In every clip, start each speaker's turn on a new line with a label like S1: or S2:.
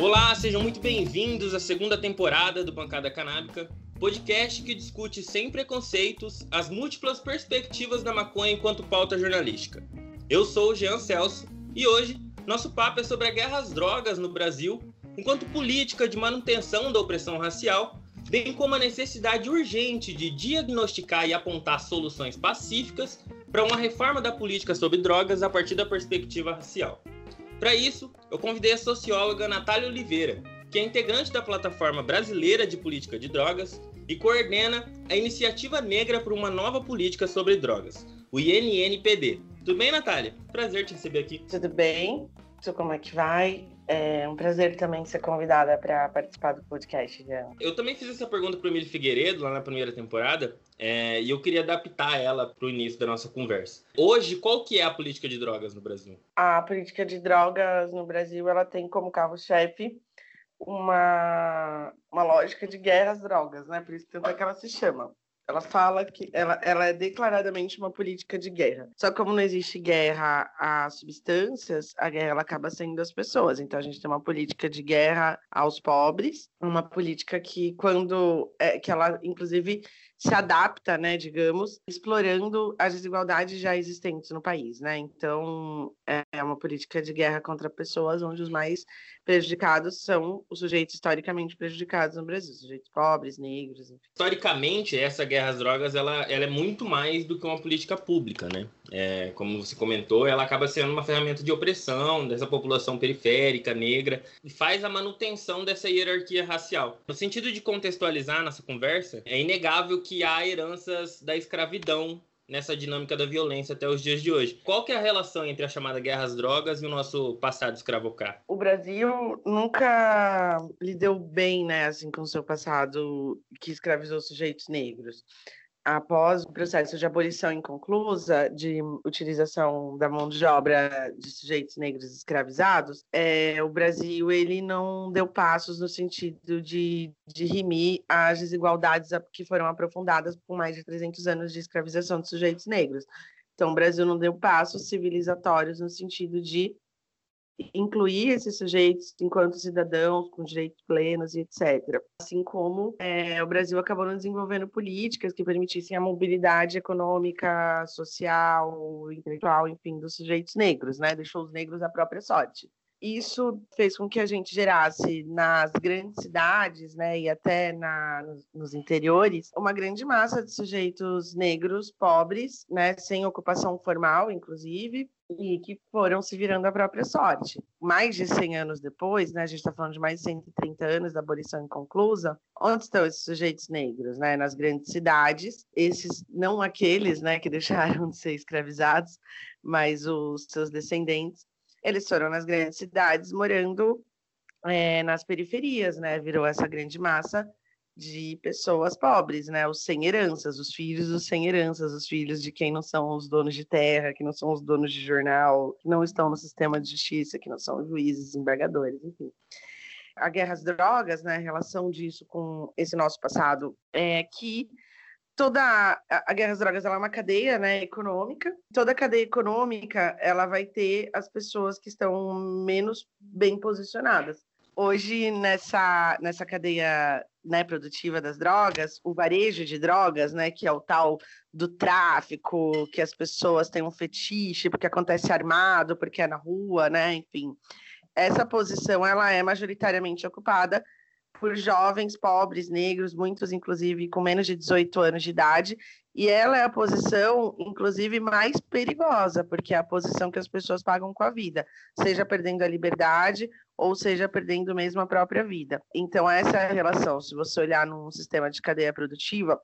S1: Olá, sejam muito bem-vindos à segunda temporada do Bancada Canábica, podcast que discute sem preconceitos as múltiplas perspectivas da maconha enquanto pauta jornalística. Eu sou o Jean Celso e hoje nosso papo é sobre a guerra às drogas no Brasil enquanto política de manutenção da opressão racial, bem como a necessidade urgente de diagnosticar e apontar soluções pacíficas para uma reforma da política sobre drogas a partir da perspectiva racial. Para isso, eu convidei a socióloga Natália Oliveira, que é integrante da Plataforma Brasileira de Política de Drogas e coordena a Iniciativa Negra por uma Nova Política sobre Drogas, o INNPD. Tudo bem, Natália? Prazer te receber aqui.
S2: Tudo bem? Como é que vai? É um prazer também ser convidada para participar do podcast. Já.
S1: Eu também fiz essa pergunta para o Emílio Figueiredo lá na primeira temporada é, e eu queria adaptar ela para o início da nossa conversa. Hoje, qual que é a política de drogas no Brasil?
S2: A política de drogas no Brasil ela tem como carro-chefe uma, uma lógica de guerra às drogas, né? Por isso tanto é que ela se chama. Ela fala que ela, ela é declaradamente uma política de guerra. Só que como não existe guerra a substâncias, a guerra ela acaba sendo das pessoas. Então a gente tem uma política de guerra aos pobres, uma política que quando é, que ela inclusive se adapta, né, digamos, explorando as desigualdades já existentes no país, né? Então, é uma política de guerra contra pessoas onde os mais prejudicados são os sujeitos historicamente prejudicados no Brasil, sujeitos pobres, negros, enfim.
S1: Historicamente, essa guerra às drogas, ela, ela é muito mais do que uma política pública, né? É, como você comentou, ela acaba sendo uma ferramenta de opressão dessa população periférica, negra, e faz a manutenção dessa hierarquia racial. No sentido de contextualizar nossa conversa, é inegável que há heranças da escravidão nessa dinâmica da violência até os dias de hoje. Qual que é a relação entre a chamada guerra às drogas e o nosso passado escravocrata?
S2: O Brasil nunca lidou bem, né, assim, com o seu passado que escravizou sujeitos negros após o processo de abolição inconclusa de utilização da mão de obra de sujeitos negros escravizados, é, o Brasil ele não deu passos no sentido de, de rimir as desigualdades que foram aprofundadas por mais de 300 anos de escravização de sujeitos negros. Então, o Brasil não deu passos civilizatórios no sentido de incluir esses sujeitos enquanto cidadãos com direitos plenos e etc. Assim como é, o Brasil acabou não desenvolvendo políticas que permitissem a mobilidade econômica, social, intelectual, enfim, dos sujeitos negros, né? Deixou os negros à própria sorte. Isso fez com que a gente gerasse nas grandes cidades, né, e até na, nos, nos interiores, uma grande massa de sujeitos negros, pobres, né, sem ocupação formal, inclusive, e que foram se virando a própria sorte. Mais de 100 anos depois, né, a gente está falando de mais de 130 anos da abolição inconclusa, onde estão esses sujeitos negros? Né? Nas grandes cidades, esses, não aqueles né, que deixaram de ser escravizados, mas os seus descendentes, eles foram nas grandes cidades morando é, nas periferias, né? Virou essa grande massa de pessoas pobres, né? Os sem heranças, os filhos dos sem heranças, os filhos de quem não são os donos de terra, que não são os donos de jornal, que não estão no sistema de justiça, que não são juízes, embargadores, enfim. A guerra às drogas, né, a relação disso com esse nosso passado, é que toda a, a guerra às drogas ela é uma cadeia né, econômica. Toda cadeia econômica ela vai ter as pessoas que estão menos bem posicionadas. Hoje, nessa, nessa cadeia né, produtiva das drogas, o varejo de drogas, né, que é o tal do tráfico, que as pessoas têm um fetiche porque acontece armado, porque é na rua, né, enfim. Essa posição ela é majoritariamente ocupada por jovens pobres, negros, muitos inclusive com menos de 18 anos de idade, e ela é a posição, inclusive, mais perigosa, porque é a posição que as pessoas pagam com a vida, seja perdendo a liberdade ou seja perdendo mesmo a própria vida. Então, essa é a relação. Se você olhar num sistema de cadeia produtiva,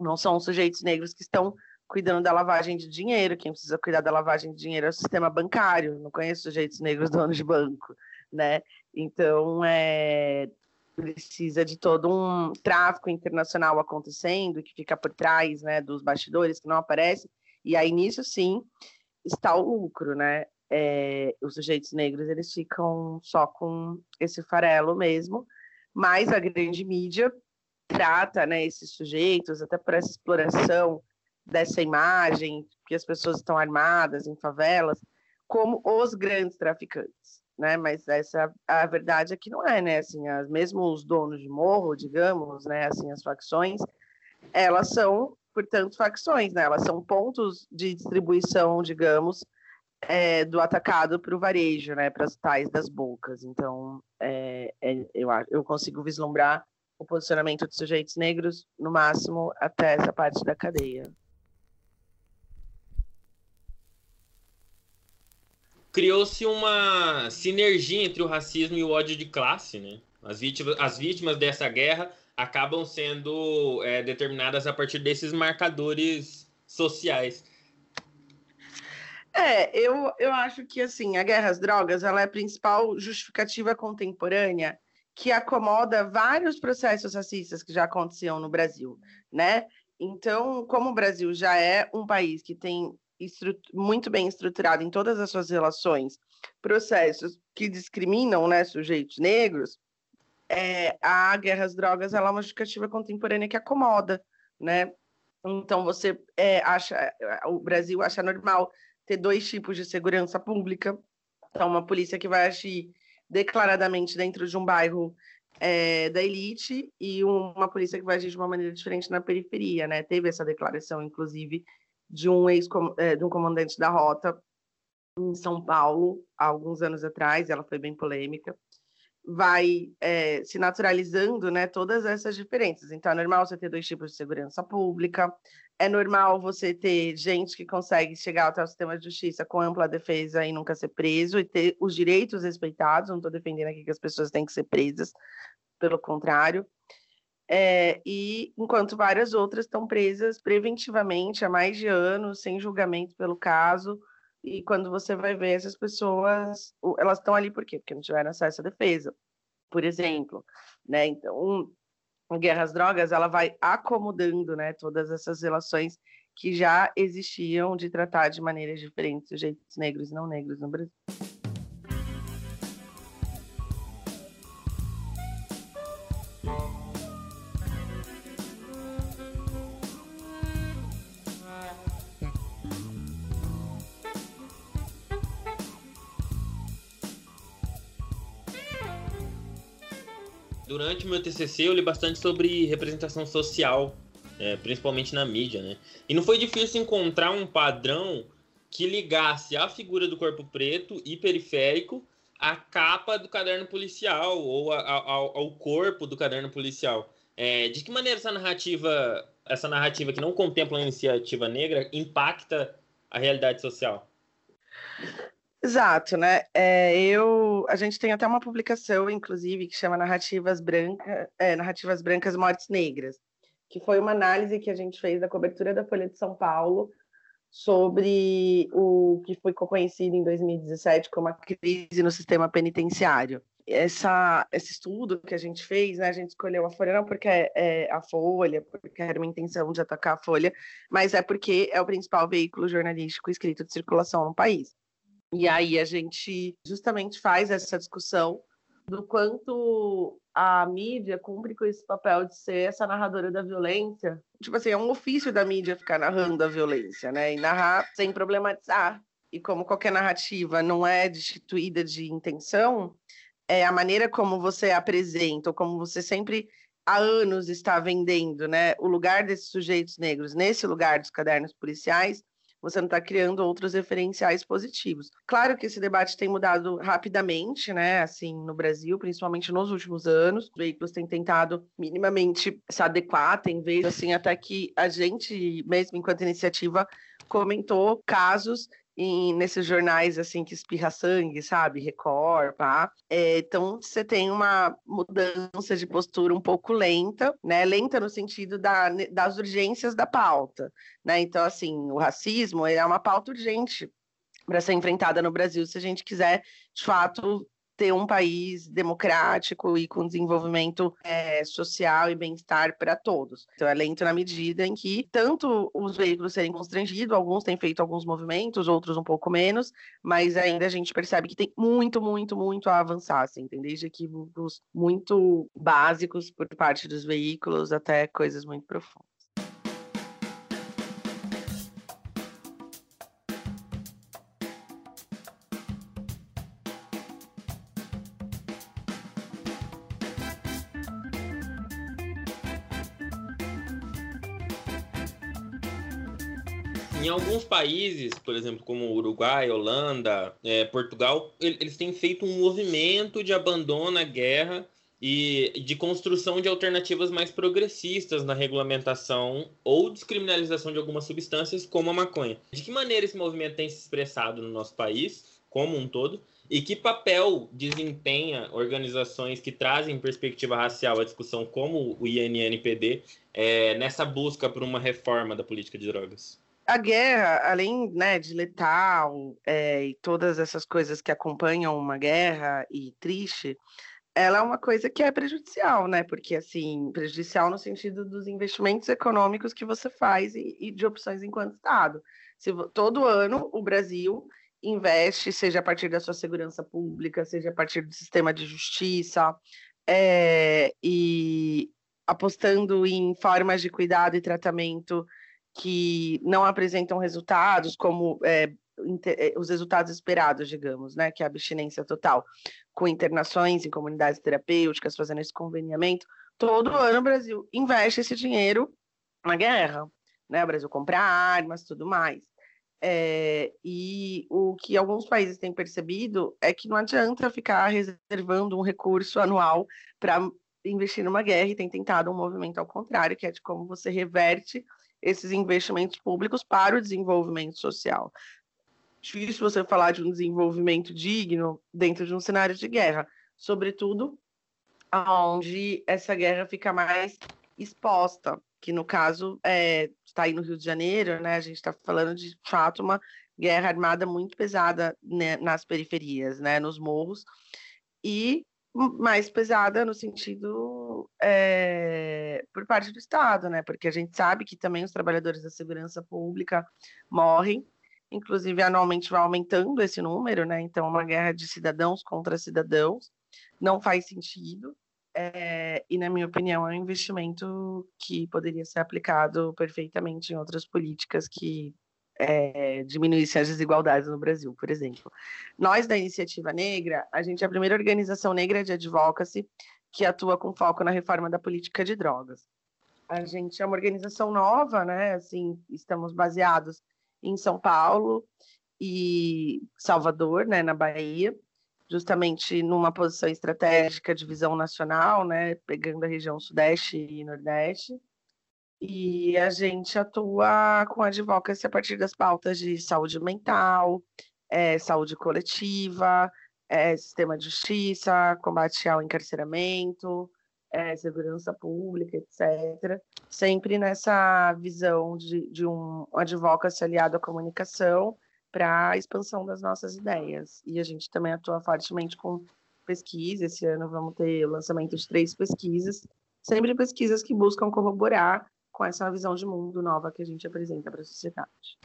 S2: não são os sujeitos negros que estão cuidando da lavagem de dinheiro, quem precisa cuidar da lavagem de dinheiro é o sistema bancário, não conheço sujeitos negros donos de banco, né? Então, é, precisa de todo um tráfico internacional acontecendo, que fica por trás né, dos bastidores, que não aparece, e aí nisso sim está o lucro, né? É, os sujeitos negros eles ficam só com esse farelo mesmo, mas a grande mídia trata né, esses sujeitos, até por essa exploração dessa imagem, que as pessoas estão armadas em favelas, como os grandes traficantes, né? Mas essa a verdade é que não é, né? Assim, as, mesmo os donos de morro, digamos, né? Assim, as facções, elas são, portanto, facções, né? Elas são pontos de distribuição, digamos, é, do atacado para o varejo, né? Para as tais das bocas. Então, é, é, eu, eu consigo vislumbrar o posicionamento de sujeitos negros, no máximo, até essa parte da cadeia.
S1: Criou-se uma sinergia entre o racismo e o ódio de classe, né? As vítimas, as vítimas dessa guerra acabam sendo é, determinadas a partir desses marcadores sociais.
S2: É, eu, eu acho que assim, a guerra às drogas ela é a principal justificativa contemporânea que acomoda vários processos racistas que já aconteciam no Brasil, né? Então, como o Brasil já é um país que tem muito bem estruturado em todas as suas relações, processos que discriminam né, sujeitos negros, é, a guerra às drogas ela é uma justificativa contemporânea que acomoda, né? Então você é, acha, o Brasil acha normal ter dois tipos de segurança pública, então uma polícia que vai agir declaradamente dentro de um bairro é, da elite e uma polícia que vai agir de uma maneira diferente na periferia, né? Teve essa declaração, inclusive, de um ex é, de um comandante da rota em São Paulo há alguns anos atrás, ela foi bem polêmica, vai é, se naturalizando, né, todas essas diferenças. Então é normal você ter dois tipos de segurança pública, é normal você ter gente que consegue chegar até o sistema de justiça com ampla defesa e nunca ser preso e ter os direitos respeitados. Não estou defendendo aqui que as pessoas têm que ser presas, pelo contrário. É, e enquanto várias outras estão presas preventivamente há mais de anos, sem julgamento pelo caso. E quando você vai ver essas pessoas, elas estão ali por quê? Porque não tiveram acesso à defesa, por exemplo. Né? Então, a guerra às drogas ela vai acomodando né, todas essas relações que já existiam de tratar de maneiras diferentes sujeitos negros e não negros no Brasil.
S1: Durante o meu TCC eu li bastante sobre representação social, é, principalmente na mídia, né? E não foi difícil encontrar um padrão que ligasse a figura do corpo preto e periférico à capa do caderno policial ou a, a, ao, corpo do caderno policial. É, de que maneira essa narrativa, essa narrativa que não contempla a iniciativa negra, impacta a realidade social?
S2: Exato, né? É, eu, a gente tem até uma publicação, inclusive, que chama Narrativas Brancas, é, Narrativas Brancas Mortes Negras, que foi uma análise que a gente fez da cobertura da Folha de São Paulo sobre o que foi conhecido em 2017 como a crise no sistema penitenciário. Essa, esse estudo que a gente fez, né, a gente escolheu a Folha não porque é, é a Folha, porque era uma intenção de atacar a Folha, mas é porque é o principal veículo jornalístico escrito de circulação no país. E aí a gente justamente faz essa discussão do quanto a mídia cumpre com esse papel de ser essa narradora da violência. Tipo assim, é um ofício da mídia ficar narrando a violência, né? E narrar sem problematizar. E como qualquer narrativa não é destituída de intenção, é a maneira como você apresenta, ou como você sempre há anos está vendendo, né, o lugar desses sujeitos negros nesse lugar dos cadernos policiais, você não está criando outros referenciais positivos. Claro que esse debate tem mudado rapidamente, né? Assim, no Brasil, principalmente nos últimos anos, os veículos têm tentado minimamente se adequar, tem vezes assim até que a gente, mesmo enquanto iniciativa, comentou casos em, nesses jornais assim que espirra sangue, sabe? Record, pá. É, então você tem uma mudança de postura um pouco lenta, né? Lenta no sentido da, das urgências da pauta, né? Então, assim, o racismo é uma pauta urgente para ser enfrentada no Brasil se a gente quiser, de fato, ter um país democrático e com desenvolvimento é, social e bem-estar para todos. Então é lento na medida em que tanto os veículos serem constrangidos, alguns têm feito alguns movimentos, outros um pouco menos, mas ainda a gente percebe que tem muito, muito, muito a avançar, assim, tem desde equívocos muito básicos por parte dos veículos até coisas muito profundas.
S1: Em alguns países, por exemplo, como Uruguai, Holanda, é, Portugal, eles têm feito um movimento de abandono à guerra e de construção de alternativas mais progressistas na regulamentação ou descriminalização de algumas substâncias, como a maconha. De que maneira esse movimento tem se expressado no nosso país, como um todo, e que papel desempenha organizações que trazem perspectiva racial à discussão, como o INNPD, é, nessa busca por uma reforma da política de drogas?
S2: A guerra, além né, de letal é, e todas essas coisas que acompanham uma guerra e triste, ela é uma coisa que é prejudicial, né? Porque, assim, prejudicial no sentido dos investimentos econômicos que você faz e, e de opções enquanto Estado. Se, todo ano o Brasil investe, seja a partir da sua segurança pública, seja a partir do sistema de justiça, é, e apostando em formas de cuidado e tratamento que não apresentam resultados, como é, os resultados esperados, digamos, né, que é a abstinência total, com internações em comunidades terapêuticas, fazendo esse conveniamento. Todo ano o Brasil investe esse dinheiro na guerra, né? O Brasil compra armas, tudo mais. É, e o que alguns países têm percebido é que não adianta ficar reservando um recurso anual para investir numa guerra e tem tentado um movimento ao contrário, que é de como você reverte esses investimentos públicos para o desenvolvimento social. Difícil você falar de um desenvolvimento digno dentro de um cenário de guerra, sobretudo onde essa guerra fica mais exposta, que no caso é, está aí no Rio de Janeiro, né? A gente está falando de fato uma guerra armada muito pesada né, nas periferias, né? Nos morros e mais pesada no sentido é, por parte do Estado, né? Porque a gente sabe que também os trabalhadores da segurança pública morrem, inclusive anualmente vai aumentando esse número, né? Então, uma guerra de cidadãos contra cidadãos não faz sentido. É, e, na minha opinião, é um investimento que poderia ser aplicado perfeitamente em outras políticas que é, diminuíssem as desigualdades no Brasil, por exemplo. Nós, da Iniciativa Negra, a gente é a primeira organização negra de advocacy que atua com foco na reforma da política de drogas. A gente é uma organização nova, né? Assim, estamos baseados em São Paulo e Salvador, né, na Bahia, justamente numa posição estratégica de visão nacional, né, pegando a região Sudeste e Nordeste. E a gente atua com advocacy a partir das pautas de saúde mental, é, saúde coletiva, é, sistema de justiça, combate ao encarceramento, é, segurança pública, etc. Sempre nessa visão de, de um advocacy aliado à comunicação para a expansão das nossas ideias. E a gente também atua fortemente com pesquisa. Esse ano vamos ter o lançamento de três pesquisas, sempre pesquisas que buscam corroborar com essa visão de mundo nova que a gente apresenta para a sociedade.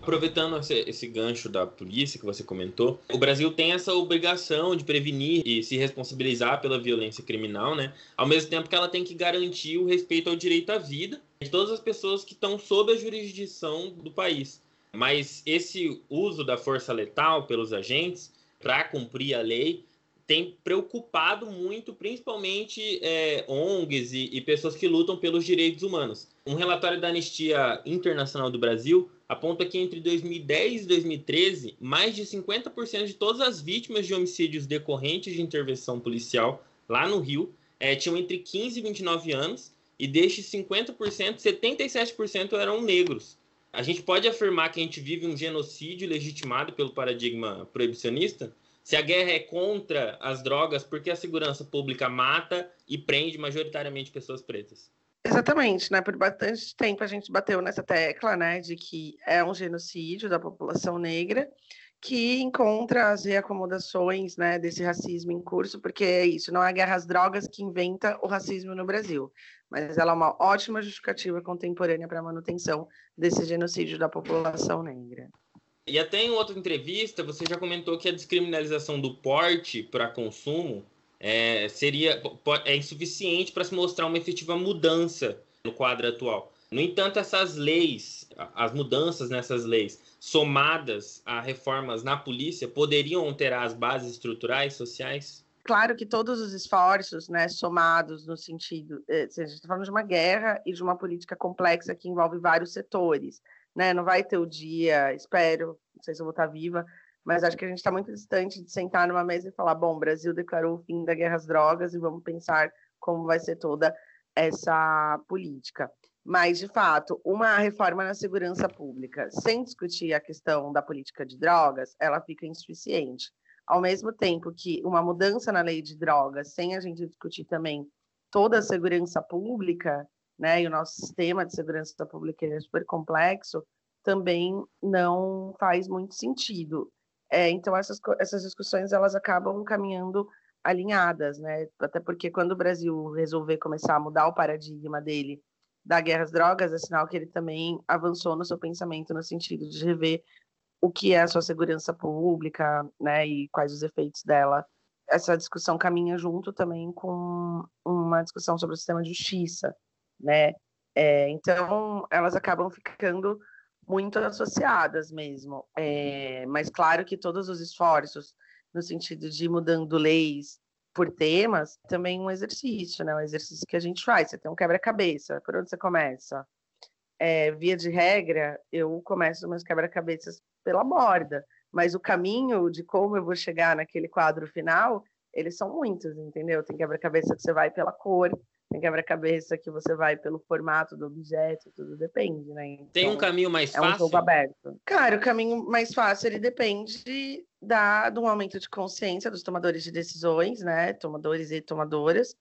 S1: Aproveitando esse, esse, gancho da polícia que você comentou, o Brasil tem essa obrigação de prevenir e se responsabilizar pela violência criminal, né? Ao mesmo tempo que ela tem que garantir o respeito ao direito à vida de todas as pessoas que estão sob a jurisdição do país. Mas esse uso da força letal pelos agentes para cumprir a lei tem preocupado muito, principalmente é, ONGs e, e pessoas que lutam pelos direitos humanos. Um relatório da Anistia Internacional do Brasil aponta que entre 2010 e 2013, mais de 50% de todas as vítimas de homicídios decorrentes de intervenção policial lá no Rio é, tinham entre 15 e 29 anos, e destes 50%, 77% eram negros. A gente pode afirmar que a gente vive um genocídio legitimado pelo paradigma proibicionista? Se a guerra é contra as drogas, por que a segurança pública mata e prende majoritariamente pessoas pretas?
S2: Exatamente, né? Por bastante tempo a gente bateu nessa tecla, né, de que é um genocídio da população negra que encontra as reacomodações, né, desse racismo em curso, porque é isso, não é a guerra às drogas que inventa o racismo no Brasil, mas ela é uma ótima justificativa contemporânea para a manutenção desse genocídio da população negra.
S1: E até em outra entrevista, você já comentou que a descriminalização do porte para consumo é, seria é insuficiente para se mostrar uma efetiva mudança no quadro atual. No entanto, essas leis, as mudanças nessas leis, somadas a reformas na polícia, poderiam alterar as bases estruturais sociais?
S2: Claro que todos os esforços, né, somados no sentido, eh, a gente está falando de uma guerra e de uma política complexa que envolve vários setores, né? Não vai ter o dia, espero, não sei se eu vou estar viva, mas acho que a gente está muito distante de sentar numa mesa e falar: bom, o Brasil declarou o fim da guerra às drogas e vamos pensar como vai ser toda essa política. Mas, de fato, uma reforma na segurança pública, sem discutir a questão da política de drogas, ela fica insuficiente. Ao mesmo tempo que uma mudança na lei de drogas, sem a gente discutir também toda a segurança pública, né, e o nosso sistema de segurança pública é super complexo, também não faz muito sentido. É, então, essas, essas discussões elas acabam caminhando alinhadas, né? Até porque quando o Brasil resolver começar a mudar o paradigma dele da guerra às drogas, é sinal que ele também avançou no seu pensamento no sentido de rever o que é a sua segurança pública, né, e quais os efeitos dela. Essa discussão caminha junto também com uma discussão sobre o sistema de justiça, né? É, então, elas acabam ficando muito associadas mesmo. É, mas claro que todos os esforços no sentido de mudando leis por temas, também um exercício, né? Um exercício que a gente faz. Você tem um quebra-cabeça, por onde você começa? É, via de regra, eu começo meus quebra-cabeças pela borda, mas o caminho de como eu vou chegar naquele quadro final, eles são muitos, entendeu? Tem quebra-cabeça que você vai pela cor, tem quebra-cabeça que você vai pelo formato do objeto, tudo depende, né?
S1: Então, tem um então, caminho mais
S2: é
S1: fácil? É
S2: um jogo aberto. Cara, o caminho mais fácil, ele depende da, do aumento de consciência dos tomadores de decisões, né? Tomadores e tomadoras.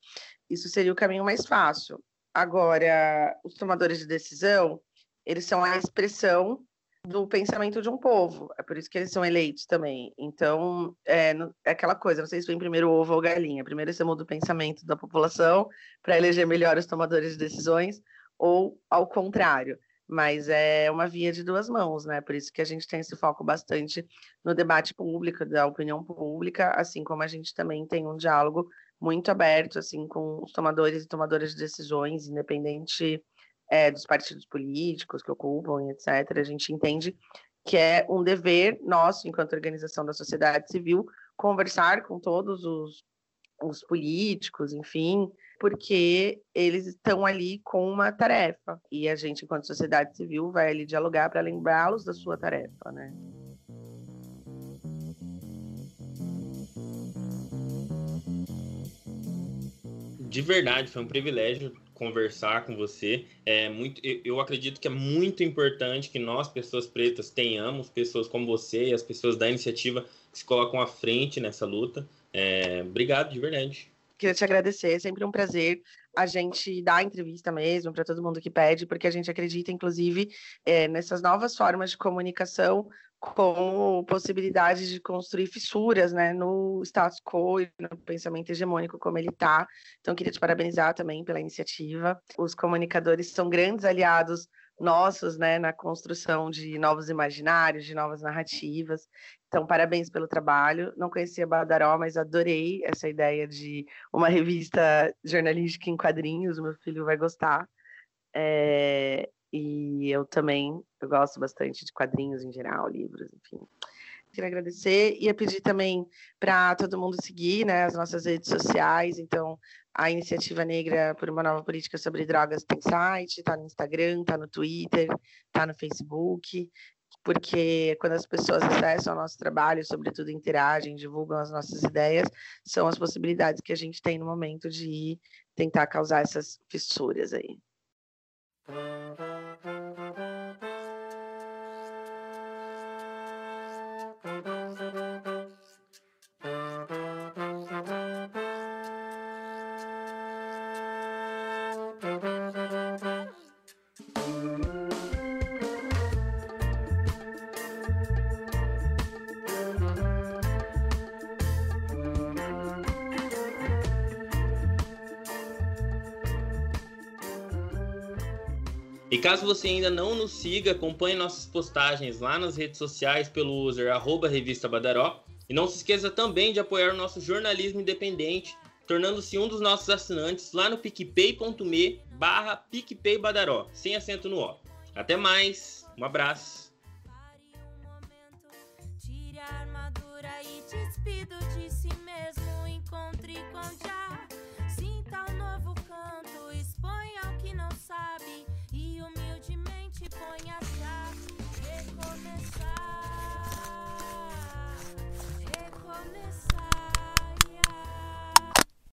S2: Isso seria o caminho mais fácil. Agora, os tomadores de decisão, eles são a expressão do pensamento de um povo. É por isso que eles são eleitos também. Então, é, é aquela coisa, se vem primeiro o ovo ou galinha. Primeiro você muda o pensamento da população para eleger melhor os tomadores de decisões, ou ao contrário. Mas é uma via de duas mãos, né? Por isso que a gente tem esse foco bastante no debate público, da opinião pública, assim como a gente também tem um diálogo muito aberto, assim, com os tomadores e tomadoras de decisões, independente é, dos partidos políticos que ocupam, etc., a gente entende que é um dever nosso, enquanto organização da sociedade civil, conversar com todos os, os políticos, enfim, porque eles estão ali com uma tarefa e a gente, enquanto sociedade civil, vai ali dialogar para lembrá-los da sua tarefa, né?
S1: De verdade, foi um privilégio conversar com você. É muito, eu acredito que é muito importante que nós, pessoas pretas, tenhamos pessoas como você e as pessoas da iniciativa que se colocam à frente nessa luta. É, obrigado, de verdade.
S2: Queria te agradecer, é sempre um prazer a gente dar entrevista mesmo para todo mundo que pede, porque a gente acredita, inclusive, é, nessas novas formas de comunicação como possibilidade de construir fissuras né, no status quo e no pensamento hegemônico como ele está. Então, queria te parabenizar também pela iniciativa. Os comunicadores são grandes aliados nossos né, na construção de novos imaginários, de novas narrativas. Então, parabéns pelo trabalho. Não conhecia Badaró, mas adorei essa ideia de uma revista jornalística em quadrinhos. O meu filho vai gostar. É, e eu também, eu gosto bastante de quadrinhos em geral, livros, enfim. Queria agradecer e pedir também para todo mundo seguir né, as nossas redes sociais. Então, a Iniciativa Negra por uma Nova Política sobre Drogas tem site, está no Instagram, está no Twitter, está no Facebook, porque quando as pessoas acessam o nosso trabalho, sobretudo interagem, divulgam as nossas ideias, são as possibilidades que a gente tem no momento de tentar causar essas fissuras aí.
S1: Caso você ainda não nos siga, acompanhe nossas postagens lá nas redes sociais pelo user arroba Revista Badaró. E não se esqueça também de apoiar o nosso jornalismo independente, tornando-se um dos nossos assinantes lá no picpay.me barra picpaybadaró, sem acento no O. Até mais, um abraço.